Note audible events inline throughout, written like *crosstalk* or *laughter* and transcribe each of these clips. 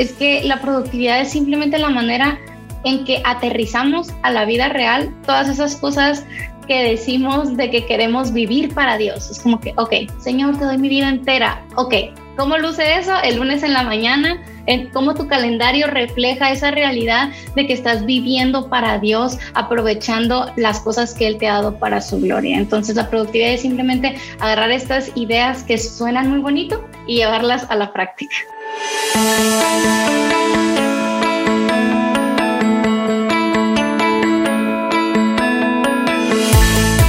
es que la productividad es simplemente la manera en que aterrizamos a la vida real todas esas cosas que decimos de que queremos vivir para Dios. Es como que, ok, Señor, te doy mi vida entera. Ok, ¿cómo luce eso? El lunes en la mañana, cómo tu calendario refleja esa realidad de que estás viviendo para Dios, aprovechando las cosas que Él te ha dado para su gloria. Entonces la productividad es simplemente agarrar estas ideas que suenan muy bonito y llevarlas a la práctica.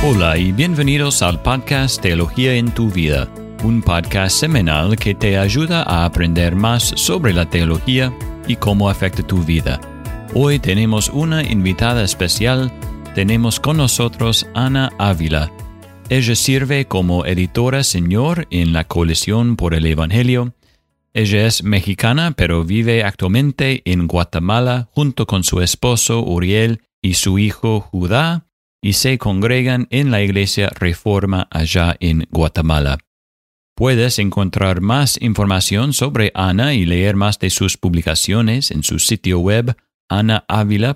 Hola y bienvenidos al podcast Teología en tu vida, un podcast semanal que te ayuda a aprender más sobre la teología y cómo afecta tu vida. Hoy tenemos una invitada especial, tenemos con nosotros Ana Ávila. Ella sirve como editora señor en la coalición por el Evangelio. Ella es mexicana pero vive actualmente en Guatemala junto con su esposo Uriel y su hijo Judá y se congregan en la Iglesia Reforma allá en Guatemala. Puedes encontrar más información sobre Ana y leer más de sus publicaciones en su sitio web anaavila.org.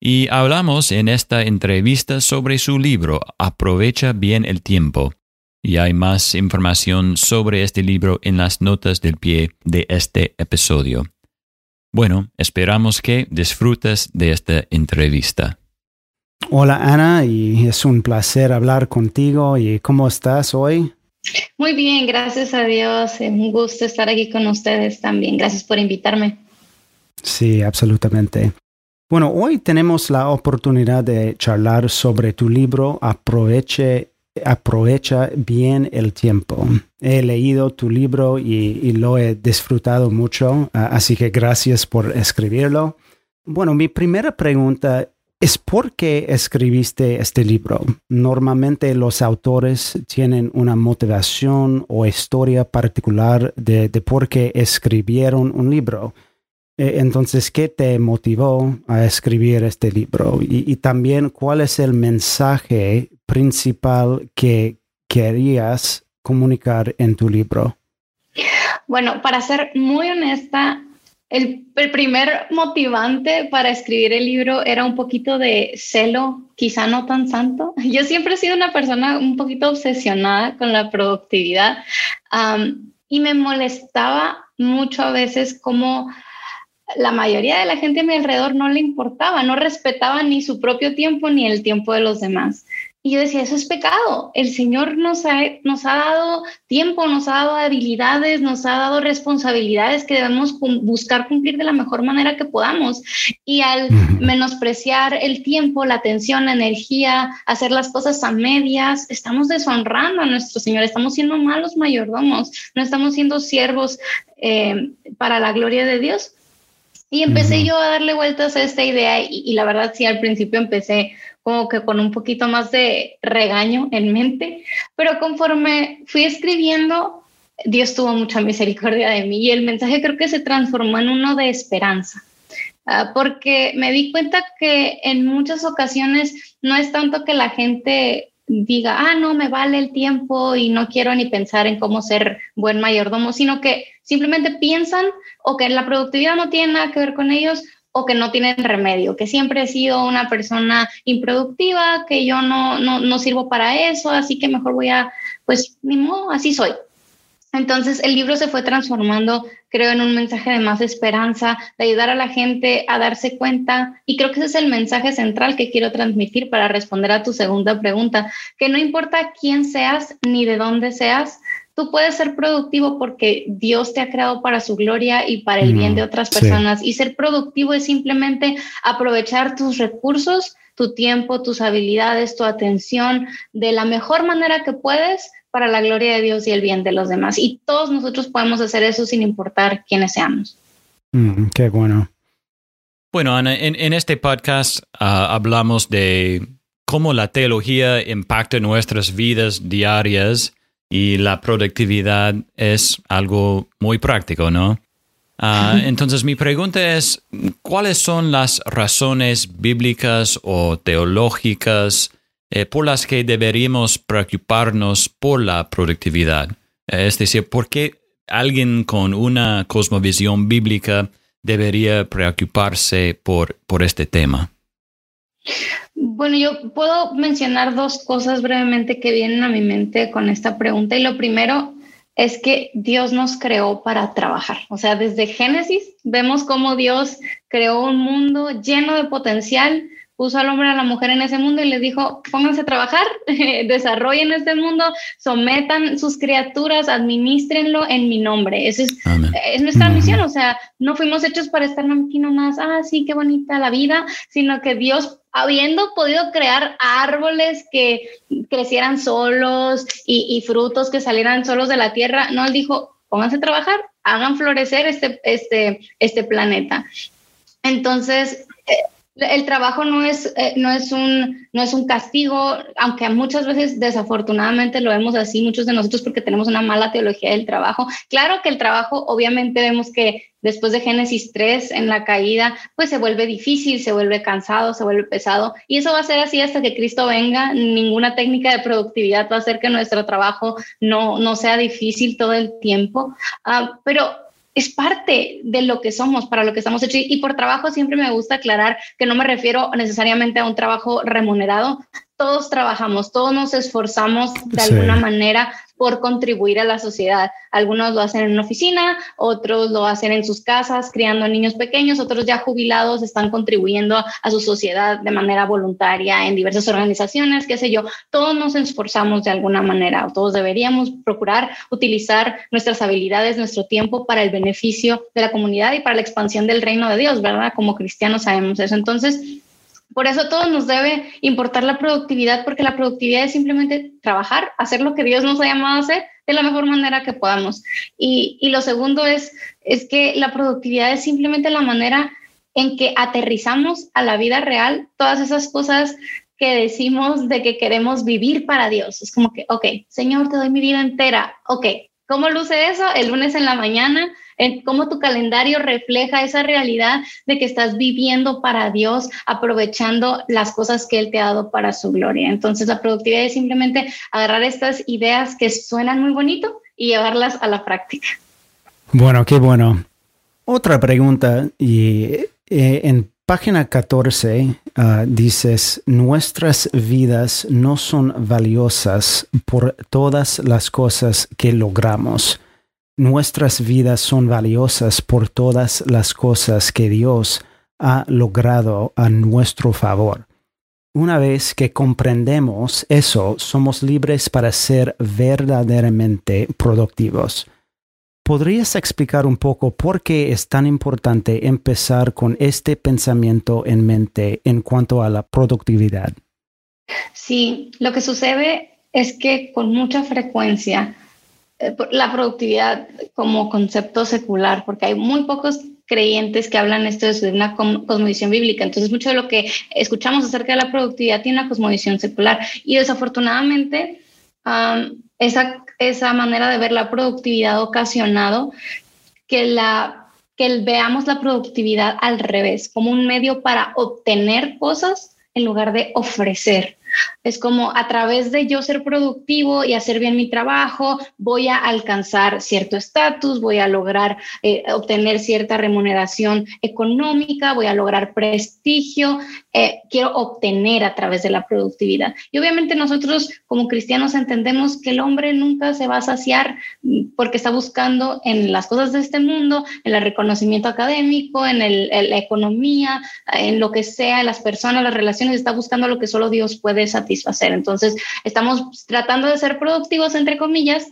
Y hablamos en esta entrevista sobre su libro Aprovecha bien el tiempo. Y hay más información sobre este libro en las notas del pie de este episodio. Bueno, esperamos que disfrutes de esta entrevista. Hola Ana, y es un placer hablar contigo. ¿Y cómo estás hoy? Muy bien, gracias a Dios. Es un gusto estar aquí con ustedes también. Gracias por invitarme. Sí, absolutamente. Bueno, hoy tenemos la oportunidad de charlar sobre tu libro Aproveche aprovecha bien el tiempo. He leído tu libro y, lo he disfrutado mucho, así que gracias por escribirlo. Bueno, mi primera pregunta es por qué escribiste este libro. Normalmente los autores tienen una motivación o historia particular de, por qué escribieron un libro. E, entonces, ¿qué te motivó a escribir este libro? y también, ¿cuál es el mensaje principal que querías comunicar en tu libro? Bueno, para ser muy honesta, el, primer motivante para escribir el libro era un poquito de celo, quizá no tan santo. *laughs* Yo siempre he sido una persona un poquito obsesionada con la productividad y me molestaba mucho a veces como la mayoría de la gente a mi alrededor no le importaba, no respetaba ni su propio tiempo ni el tiempo de los demás. Y yo decía, eso es pecado. El Señor nos ha, nos ha dado tiempo, nos ha dado habilidades, nos ha dado responsabilidades que debemos buscar cumplir de la mejor manera que podamos. Y al menospreciar el tiempo, la atención, la energía, hacer las cosas a medias, estamos deshonrando a nuestro Señor, estamos siendo malos mayordomos, no estamos siendo siervos eh, para la gloria de Dios. Y empecé yo a darle vueltas a esta idea y, y, la verdad sí, al principio empecé como que con un poquito más de regaño en mente, pero conforme fui escribiendo, Dios tuvo mucha misericordia de mí y el mensaje creo que se transformó en uno de esperanza, ah, porque me di cuenta que en muchas ocasiones no es tanto que la gente diga, ah, no, me vale el tiempo y no quiero ni pensar en cómo ser buen mayordomo, sino que simplemente piensan o que la productividad no tiene nada que ver con ellos o que no tienen remedio, que siempre he sido una persona improductiva, que yo no, no, no sirvo para eso, así que mejor voy a, pues, ni modo, así soy. Entonces el libro se fue transformando, creo, en un mensaje de más esperanza, de ayudar a la gente a darse cuenta. Y creo que ese es el mensaje central que quiero transmitir para responder a tu segunda pregunta, que no importa quién seas ni de dónde seas, tú puedes ser productivo porque Dios te ha creado para su gloria y para el bien de mm, otras personas. Y ser productivo es simplemente aprovechar tus recursos, tu tiempo, tus habilidades, tu atención de la mejor manera que puedes para la gloria de Dios y el bien de los demás. Y todos nosotros podemos hacer eso sin importar quiénes seamos. Mm, qué bueno. Bueno, Ana, en, este podcast ah, hablamos de cómo la teología impacta nuestras vidas diarias y la productividad es algo muy práctico, ¿no? Ah, entonces mi pregunta es, ¿cuáles son las razones bíblicas o teológicas eh, por las que deberíamos preocuparnos por la productividad? Es decir, ¿por qué alguien con una cosmovisión bíblica debería preocuparse por, por este tema? Bueno, yo puedo mencionar dos cosas brevemente que vienen a mi mente con esta pregunta. Y lo primero es que Dios nos creó para trabajar. O sea, desde Génesis vemos cómo Dios creó un mundo lleno de potencial puso al hombre a la mujer en ese mundo y les dijo, pónganse a trabajar, *laughs* desarrollen este mundo, sometan sus criaturas, administrenlo en mi nombre. Esa es, es nuestra misión, o sea, no fuimos hechos para estar aquí nomás, ah, sí, qué bonita la vida, sino que Dios habiendo podido crear árboles que crecieran solos y, y, frutos que salieran solos de la tierra, no, él dijo, pónganse a trabajar, hagan florecer este, este, este planeta. Entonces, eh, el trabajo no es, eh, no, es un, no es un castigo, aunque muchas veces desafortunadamente lo vemos así, muchos de nosotros porque tenemos una mala teología del trabajo. Claro que el trabajo, obviamente vemos que después de Génesis 3, en la caída, pues se vuelve difícil, se vuelve cansado, se vuelve pesado. Y eso va a ser así hasta que Cristo venga. Ninguna técnica de productividad va a hacer que nuestro trabajo no, no sea difícil todo el tiempo. Uh, pero es parte de lo que somos, para lo que estamos hechos. Y por trabajo siempre me gusta aclarar que no me refiero necesariamente a un trabajo remunerado. Todos trabajamos, todos nos esforzamos de alguna manera por contribuir a la sociedad. Algunos lo hacen en una oficina, otros lo hacen en sus casas, criando niños pequeños, otros ya jubilados están contribuyendo a su sociedad de manera voluntaria en diversas organizaciones, qué sé yo. Todos nos esforzamos de alguna manera, todos deberíamos procurar utilizar nuestras habilidades, nuestro tiempo para el beneficio de la comunidad y para la expansión del reino de Dios, ¿verdad? Como cristianos sabemos eso. Entonces, por eso a todos nos debe importar la productividad, porque la productividad es simplemente trabajar, hacer lo que Dios nos ha llamado a hacer de la mejor manera que podamos. Y, y lo segundo es, es que la productividad es simplemente la manera en que aterrizamos a la vida real todas esas cosas que decimos de que queremos vivir para Dios. Es como que, ok, Señor, te doy mi vida entera. Ok, ¿cómo luce eso? El lunes en la mañana cómo tu calendario refleja esa realidad de que estás viviendo para Dios, aprovechando las cosas que Él te ha dado para su gloria. Entonces, la productividad es simplemente agarrar estas ideas que suenan muy bonito y llevarlas a la práctica. Bueno, qué bueno. Otra pregunta, y eh, en página 14 ah, dices, nuestras vidas no son valiosas por todas las cosas que logramos Nuestras vidas son valiosas por todas las cosas que Dios ha logrado a nuestro favor. Una vez que comprendemos eso, somos libres para ser verdaderamente productivos. ¿Podrías explicar un poco por qué es tan importante empezar con este pensamiento en mente en cuanto a la productividad? Sí, lo que sucede es que con mucha frecuencia eh, la productividad como concepto secular, porque hay muy pocos creyentes que hablan esto de una cosmovisión bíblica. Entonces, mucho de lo que escuchamos acerca de la productividad tiene una cosmovisión secular. Y desafortunadamente, esa, esa manera de ver la productividad ha ocasionado que, la, que veamos la productividad al revés, como un medio para obtener cosas en lugar de ofrecer. Es como a través de yo ser productivo y hacer bien mi trabajo, voy a alcanzar cierto estatus, voy a lograr eh, obtener cierta remuneración económica, voy a lograr prestigio, eh, quiero obtener a través de la productividad. Y obviamente nosotros como cristianos entendemos que el hombre nunca se va a saciar mm, porque está buscando en las cosas de este mundo, en el reconocimiento académico, en, en la economía, en lo que sea, en las personas, las relaciones, está buscando lo que solo Dios puede satisfacer. Entonces, estamos tratando de ser productivos, entre comillas,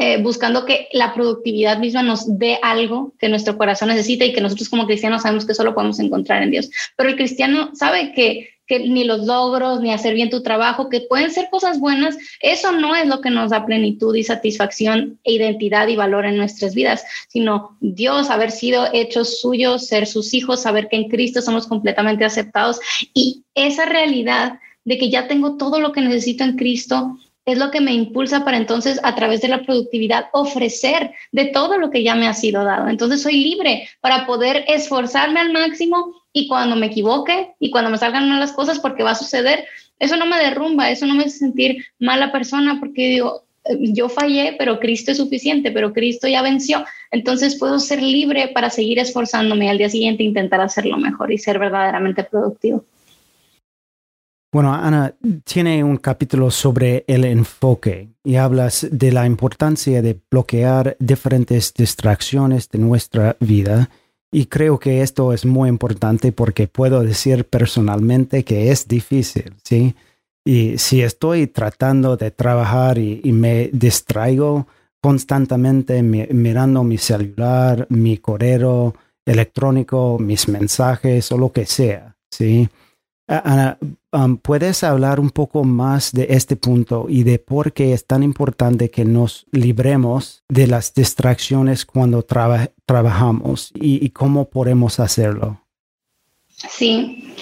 eh, buscando que la productividad misma nos dé algo que nuestro corazón necesita y que nosotros como cristianos sabemos que solo podemos encontrar en Dios. Pero el cristiano sabe que, que ni los logros, ni hacer bien tu trabajo, que pueden ser cosas buenas, eso no es lo que nos da plenitud y satisfacción e identidad y valor en nuestras vidas, sino Dios, haber sido hechos suyos, ser sus hijos, saber que en Cristo somos completamente aceptados y esa realidad de que ya tengo todo lo que necesito en Cristo, es lo que me impulsa para entonces a través de la productividad ofrecer de todo lo que ya me ha sido dado. Entonces soy libre para poder esforzarme al máximo y cuando me equivoque y cuando me salgan malas cosas porque va a suceder, eso no me derrumba, eso no me hace sentir mala persona porque digo, yo fallé, pero Cristo es suficiente, pero Cristo ya venció. Entonces puedo ser libre para seguir esforzándome y al día siguiente intentar hacerlo mejor y ser verdaderamente productivo. Bueno, Ana, tiene un capítulo sobre el enfoque y hablas de la importancia de bloquear diferentes distracciones de nuestra vida. Y creo que esto es muy importante porque puedo decir personalmente que es difícil, ¿sí? Y si estoy tratando de trabajar y, me distraigo constantemente mirando mi celular, mi correo electrónico, mis mensajes o lo que sea, ¿sí? Ana, ¿puedes hablar un poco más de este punto y de por qué es tan importante que nos libremos de las distracciones cuando trabajamos y, cómo podemos hacerlo? Sí,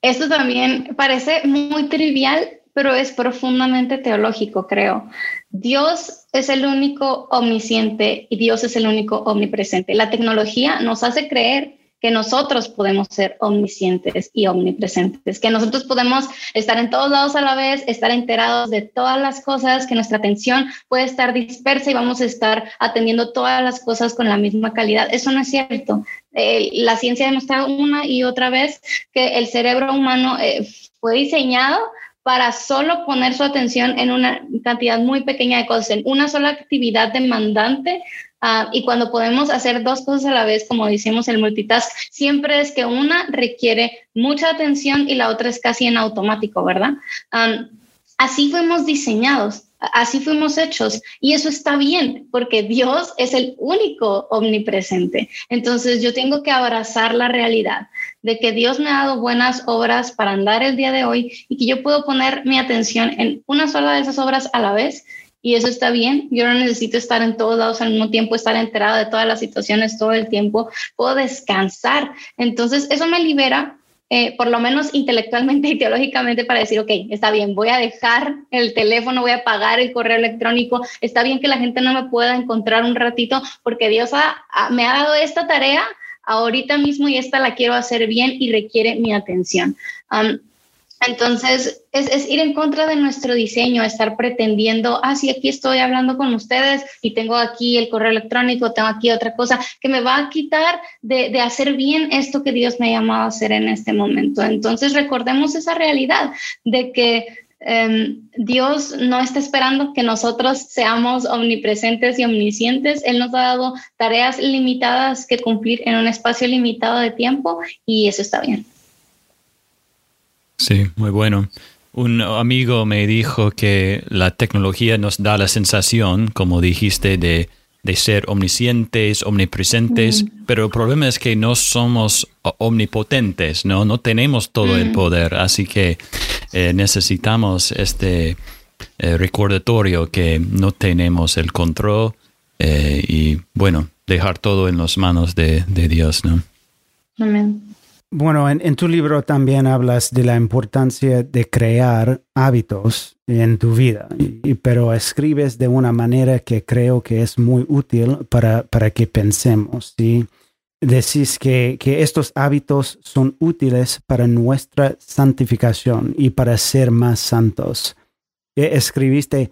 esto también parece muy trivial, pero es profundamente teológico, creo. Dios es el único omnisciente y Dios es el único omnipresente. La tecnología nos hace creer que nosotros podemos ser omniscientes y omnipresentes, que nosotros podemos estar en todos lados a la vez, estar enterados de todas las cosas, que nuestra atención puede estar dispersa y vamos a estar atendiendo todas las cosas con la misma calidad. Eso no es cierto. Eh, la ciencia ha demostrado una y otra vez que el cerebro humano eh, fue diseñado para solo poner su atención en una cantidad muy pequeña de cosas, en una sola actividad demandante Ah, y cuando podemos hacer dos cosas a la vez, como decimos el multitask, siempre es que una requiere mucha atención y la otra es casi en automático, ¿verdad? así fuimos diseñados, así fuimos hechos y eso está bien porque Dios es el único omnipresente. Entonces yo tengo que abrazar la realidad de que Dios me ha dado buenas obras para andar el día de hoy y que yo puedo poner mi atención en una sola de esas obras a la vez y eso está bien. Yo no necesito estar en todos lados al mismo tiempo, estar enterada de todas las situaciones todo el tiempo. Puedo descansar. Entonces, eso me libera, eh, por lo menos intelectualmente *laughs* y teológicamente, para decir, ok, está bien, voy a dejar el teléfono, voy a apagar el correo electrónico. Está bien que la gente no me pueda encontrar un ratito porque Dios me ha dado esta tarea ahorita mismo y esta la quiero hacer bien y requiere mi atención. Entonces, es, ir en contra de nuestro diseño, estar pretendiendo, ah, sí, aquí estoy hablando con ustedes y tengo aquí el correo electrónico, tengo aquí otra cosa que me va a quitar de, hacer bien esto que Dios me ha llamado a hacer en este momento. Entonces, recordemos esa realidad de que em, Dios no está esperando que nosotros seamos omnipresentes y omniscientes. Él nos ha dado tareas limitadas que cumplir en un espacio limitado de tiempo y eso está bien. Sí, muy bueno. Un amigo me dijo que la tecnología nos da la sensación, como dijiste, de, ser omniscientes, omnipresentes, pero el problema es que no somos omnipotentes, ¿no? No tenemos todo el poder, así que eh, necesitamos este eh, recordatorio que no tenemos el control eh, y, bueno, dejar todo en las manos de, de Dios, ¿no? Amén. Bueno, en, tu libro también hablas de la importancia de crear hábitos en tu vida, pero escribes de una manera que creo que es muy útil para, para que pensemos. ¿sí? Decís que, que estos hábitos son útiles para nuestra santificación y para ser más santos. E, escribiste,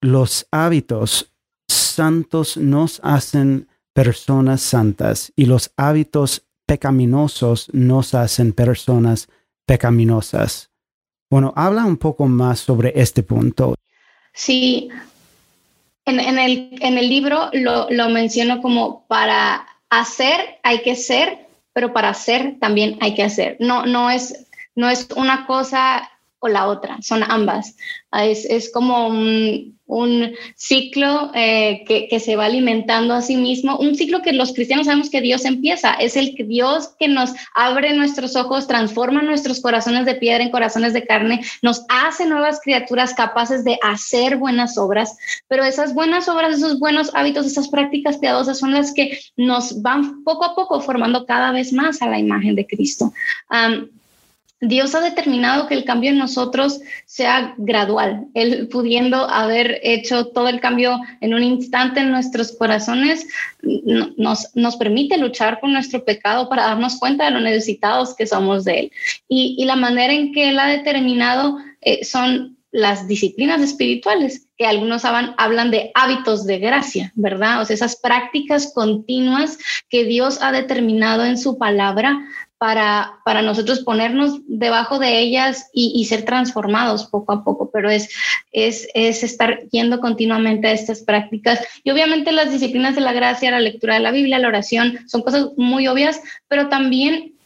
los hábitos santos nos hacen personas santas y los hábitos pecaminosos nos hacen personas pecaminosas. Bueno, habla un poco más sobre este punto. Sí, en, el, en el, libro lo, lo menciono como para hacer hay que ser, pero para hacer también hay que hacer. No, no, es, no es una cosa o la otra, son ambas. Es, es como un ciclo eh, que, que, se va alimentando a sí mismo, un ciclo que los cristianos sabemos que Dios empieza, es el Dios que nos abre nuestros ojos, transforma nuestros corazones de piedra en corazones de carne, nos hace nuevas criaturas capaces de hacer buenas obras, pero esas buenas obras, esos buenos hábitos, esas prácticas piadosas son las que nos van poco a poco formando cada vez más a la imagen de Cristo. Dios ha determinado que el cambio en nosotros sea gradual. Él pudiendo haber hecho todo el cambio en un instante en nuestros corazones, nos, nos permite luchar con nuestro pecado para darnos cuenta de lo necesitados que somos de Él. Y, la manera en que Él ha determinado eh, son las disciplinas espirituales, que algunos hablan, de hábitos de gracia, ¿verdad? O sea, esas prácticas continuas que Dios ha determinado en su palabra para, para nosotros ponernos debajo de ellas y, ser transformados poco a poco, pero es, es, es, estar yendo continuamente a estas prácticas. Y obviamente las disciplinas de la gracia, la lectura de la Biblia, la oración, son cosas muy obvias, pero también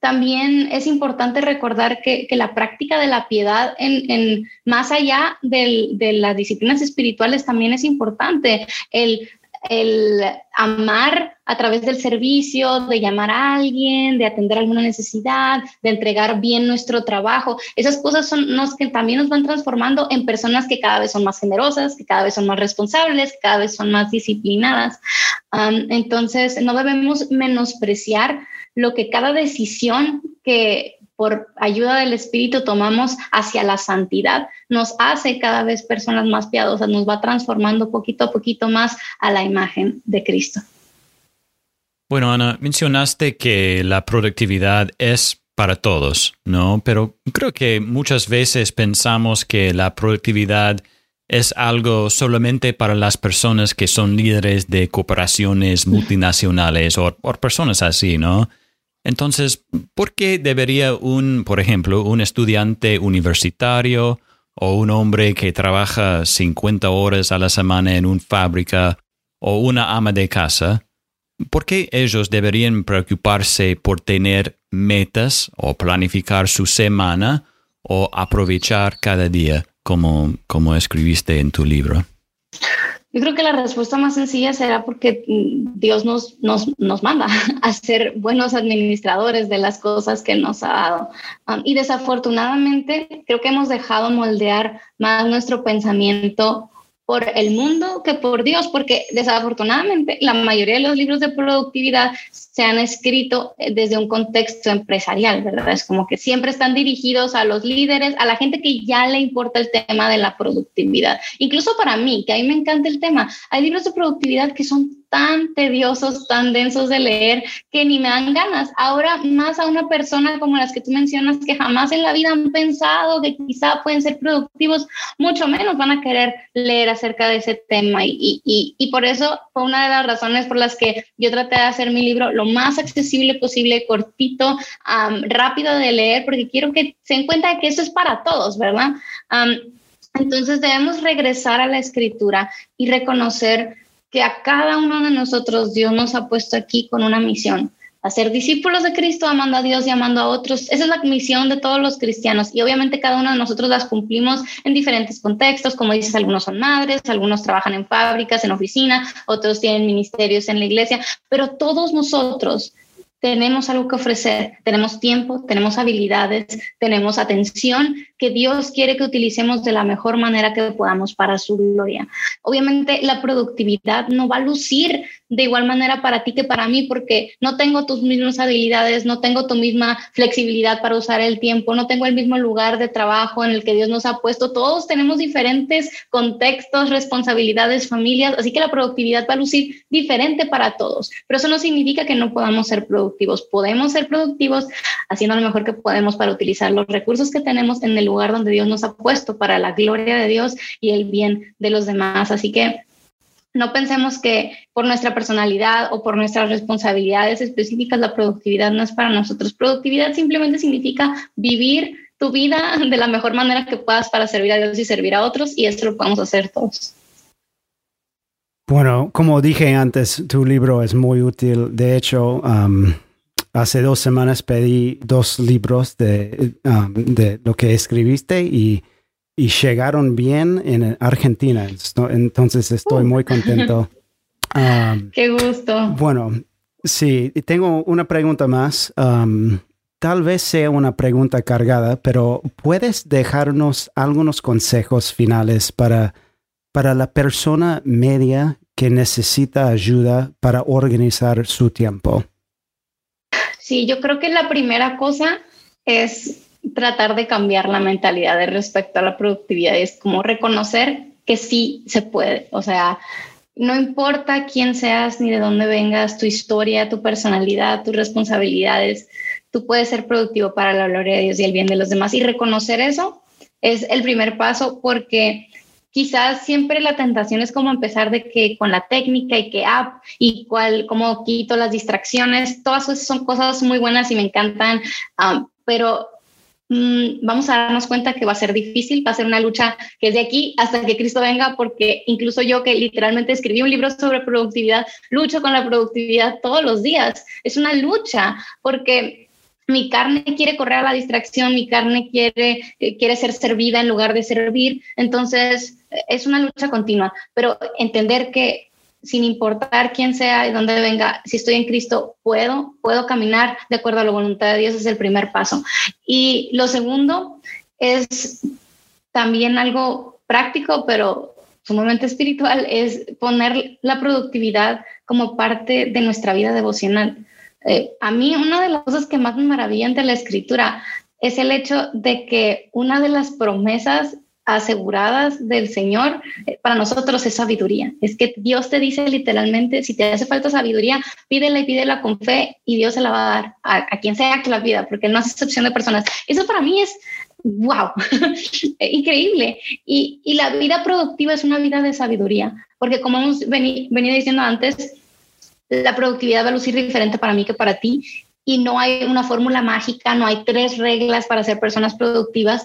también es importante recordar que, la práctica de la piedad en, más allá de las disciplinas espirituales también es importante. El, amar a través del servicio, de llamar a alguien, de atender alguna necesidad, de entregar bien nuestro trabajo. Esas cosas son los que también nos van transformando en personas que cada vez son más generosas, que cada vez son más responsables, que cada vez son más disciplinadas. entonces, no debemos menospreciar lo que cada decisión que por ayuda del Espíritu tomamos hacia la santidad nos hace cada vez personas más piadosas, nos va transformando poquito a poquito más a la imagen de Cristo. Bueno, Ana, mencionaste que la productividad es para todos, ¿no? Pero creo que muchas veces pensamos que la productividad es algo solamente para las personas que son líderes de cooperaciones multinacionales o, o personas así, ¿no? Entonces, ¿por qué debería un, por ejemplo, un estudiante universitario o un hombre que trabaja 50 horas a la semana en una fábrica o una ama de casa, ¿por qué ellos deberían preocuparse por tener metas o planificar su semana o aprovechar cada día como, como escribiste en tu libro? Yo creo que la respuesta más sencilla será porque mm, Dios nos, nos, nos manda *laughs* a ser buenos administradores de las cosas que nos ha dado. Um, y desafortunadamente creo que hemos dejado moldear más nuestro pensamiento por el mundo que por Dios, porque desafortunadamente la mayoría de los libros de productividad se han escrito eh, desde un contexto empresarial, ¿verdad? Es como que siempre están dirigidos a los líderes, a la gente que ya le importa el tema de la productividad. Incluso para mí, que a mí me encanta el tema, hay libros de productividad que son tan tediosos, tan densos de leer, que ni me dan ganas. Ahora más a una persona como las que tú mencionas, que jamás en la vida han pensado que quizá pueden ser productivos, mucho menos van a querer leer acerca de ese tema. Y, y, y por eso fue una de las razones por las que yo traté de hacer mi libro lo más accesible posible, cortito, rápido de leer, porque quiero que se den cuenta de que eso es para todos, ¿verdad? entonces debemos regresar a la escritura y reconocer que a cada uno de nosotros Dios nos ha puesto aquí con una misión. A ser discípulos de Cristo, amando a Dios y amando a otros. Esa es la misión de todos los cristianos y obviamente cada uno de nosotros las cumplimos en diferentes contextos. Como dices, algunos son madres, algunos trabajan en fábricas, en oficina, otros tienen ministerios en la iglesia, pero todos nosotros tenemos algo que ofrecer, tenemos tiempo, tenemos habilidades, tenemos atención que Dios quiere que utilicemos de la mejor manera que podamos para su gloria. Obviamente la productividad no va a lucir de igual manera para ti que para mí porque no tengo tus mismas habilidades, no tengo tu misma flexibilidad para usar el tiempo, no tengo el mismo lugar de trabajo en el que Dios nos ha puesto. Todos tenemos diferentes contextos, responsabilidades, familias, así que la productividad va a lucir diferente para todos, pero eso no significa que no podamos ser productivos. Podemos ser productivos haciendo lo mejor que podemos para utilizar los recursos que tenemos en el lugar donde Dios nos ha puesto para la gloria de Dios y el bien de los demás. Así que no pensemos que por nuestra personalidad o por nuestras responsabilidades específicas la productividad no es para nosotros. Productividad simplemente significa vivir tu vida de la mejor manera que puedas para servir a Dios y servir a otros y eso lo podemos hacer todos. Bueno, como dije antes, tu libro es muy útil. De hecho, hace dos semanas pedí dos libros de, um, de lo que escribiste y, y, llegaron bien en Argentina. Entonces estoy muy contento. *laughs* Um, Qué gusto. Bueno, sí, tengo una pregunta más. Um, tal vez sea una pregunta cargada, pero ¿puedes dejarnos algunos consejos finales para, para la persona media que necesita ayuda para organizar su tiempo? Sí, yo creo que la primera cosa es tratar de cambiar la mentalidad de respecto a la productividad. Es como reconocer que sí se puede. O sea, no importa quién seas ni de dónde vengas, tu historia, tu personalidad, tus responsabilidades, tú puedes ser productivo para la gloria de Dios y el bien de los demás. Y reconocer eso es el primer paso porque quizás siempre la tentación es como empezar de que con la técnica y que app y cuál, cómo quito las distracciones, todas esas son cosas muy buenas y me encantan, um, pero mm, vamos a darnos cuenta que va a ser difícil, va a ser una lucha que es de aquí hasta que Cristo venga, porque incluso yo que literalmente escribí un libro sobre productividad, lucho con la productividad todos los días. Es una lucha porque mi carne quiere correr a la distracción, mi carne quiere, eh, quiere ser servida en lugar de servir. Entonces, es una lucha continua, pero entender que sin importar quién sea y dónde venga, si estoy en Cristo, puedo, puedo caminar de acuerdo a la voluntad de Dios, es el primer paso. Y lo segundo es también algo práctico, pero sumamente espiritual, es poner la productividad como parte de nuestra vida devocional. Eh, a mí una de las cosas que más me maravillan de la escritura es el hecho de que una de las promesas aseguradas del Señor eh, para nosotros es sabiduría. Es que Dios te dice literalmente, si te hace falta sabiduría, pídela y pídela con fe y Dios se la va a dar a, quien sea que la pida, porque no hace excepción de personas. Eso para mí es, wow, *laughs* increíble. Y, la vida productiva es una vida de sabiduría, porque como hemos venido diciendo antes, la productividad va a lucir diferente para mí que para ti y no hay una fórmula mágica, no hay tres reglas para ser personas productivas.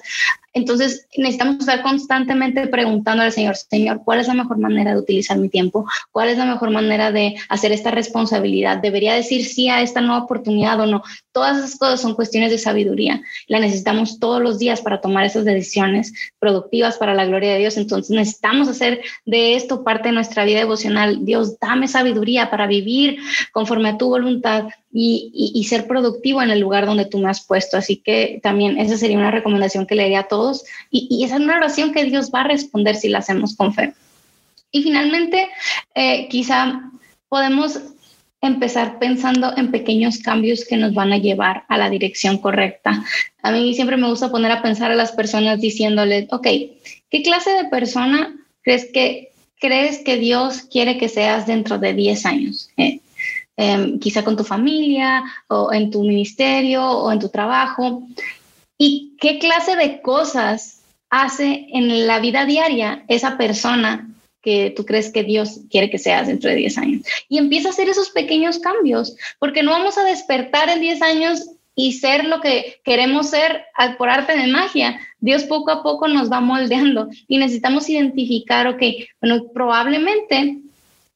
Entonces necesitamos estar constantemente preguntando al Señor, Señor, ¿cuál es la mejor manera de utilizar mi tiempo? ¿Cuál es la mejor manera de hacer esta responsabilidad? ¿Debería decir sí a esta nueva oportunidad o no? Todas esas cosas son cuestiones de sabiduría. La necesitamos todos los días para tomar esas decisiones productivas para la gloria de Dios. Entonces necesitamos hacer de esto parte de nuestra vida devocional. Dios, dame sabiduría para vivir conforme a tu voluntad y, ser productivo en el lugar donde tú me has puesto. Así que también esa sería una recomendación que le haría a todos. Y, y esa es una oración que Dios va a responder si la hacemos con fe. Y finalmente, eh, quizá podemos empezar pensando en pequeños cambios que nos van a llevar a la dirección correcta. A mí siempre me gusta poner a pensar a las personas diciéndoles, ok, ¿qué clase de persona crees que, crees que Dios quiere que seas dentro de 10 años? Eh, em, quizá con tu familia o en tu ministerio o en tu trabajo. ¿Y qué clase de cosas hace en la vida diaria esa persona que tú crees que Dios quiere que seas dentro de 10 años. Y empieza a hacer esos pequeños cambios, porque no vamos a despertar en 10 años y ser lo que queremos ser por arte de magia. Dios poco a poco nos va moldeando y necesitamos identificar, ok, bueno, probablemente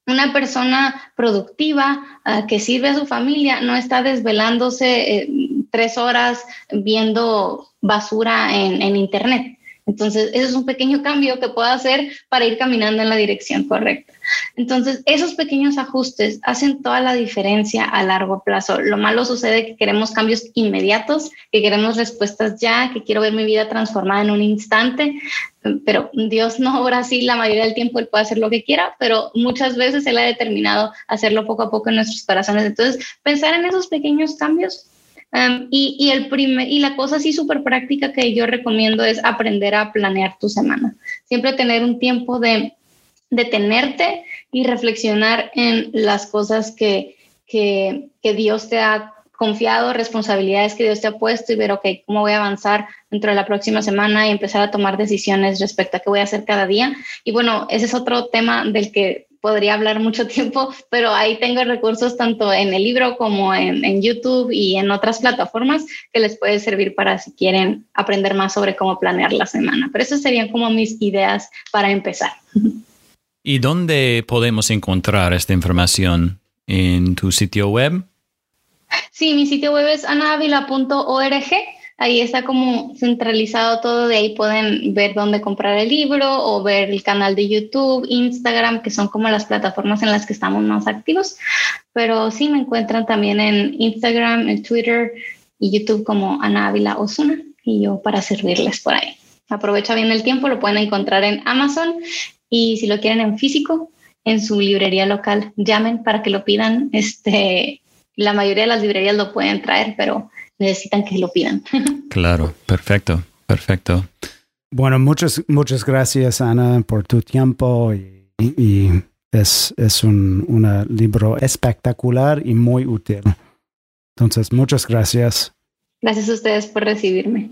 una persona productiva ah, que sirve a su familia no está desvelándose eh, tres horas viendo basura en, en Internet entonces, eso es un pequeño cambio que puedo hacer para ir caminando en la dirección correcta. Entonces, esos pequeños ajustes hacen toda la diferencia a largo plazo. Lo malo sucede que queremos cambios inmediatos, que queremos respuestas ya, que quiero ver mi vida transformada en un instante, pero Dios no obra así la mayoría del tiempo, Él puede hacer lo que quiera, pero muchas veces Él ha determinado hacerlo poco a poco en nuestros corazones. Entonces, pensar en esos pequeños cambios y, el primer, y la cosa así súper práctica que yo recomiendo es aprender a planear tu semana. Siempre tener un tiempo de detenerte y reflexionar en las cosas que, que, que Dios te ha confiado, responsabilidades que Dios te ha puesto y ver, ok, cómo voy a avanzar dentro de la próxima semana y empezar a tomar decisiones respecto a qué voy a hacer cada día. Y bueno, ese es otro tema del que podría hablar mucho *laughs* tiempo, pero ahí tengo recursos tanto en el libro como en, YouTube y en otras plataformas que les puede servir para si quieren aprender más sobre cómo planear la semana. Pero esas serían como mis ideas para empezar. ¿Y dónde podemos encontrar esta información? ¿En tu sitio web? Sí, mi sitio web es anavila.org ahí está como centralizado todo, de ahí pueden ver dónde comprar el libro o ver el canal de YouTube, Instagram, que son como las plataformas en las que estamos más activos, pero sí me encuentran también en Instagram, en Twitter y YouTube como Ana Ávila Osuna y yo para servirles por ahí. Aprovecha bien el tiempo, lo pueden encontrar en Amazon y si lo quieren en físico, en su librería local, llamen para que lo pidan. Este, la mayoría de las librerías lo pueden traer, pero necesitan que lo pidan. *laughs* Claro, perfecto, perfecto. Bueno, muchas, muchas gracias Ana por tu tiempo y, es, es un, un libro espectacular y muy útil. Entonces, muchas gracias. Gracias a ustedes por recibirme.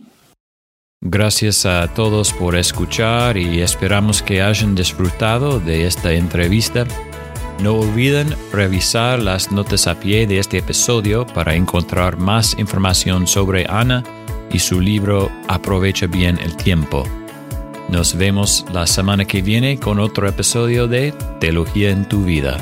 Gracias a todos por escuchar y esperamos que hayan disfrutado de esta entrevista. No olviden revisar las notas a pie de este episodio para encontrar más información sobre Ana y su libro Aprovecha bien el tiempo. Nos vemos la semana que viene con otro episodio de Teología en tu vida.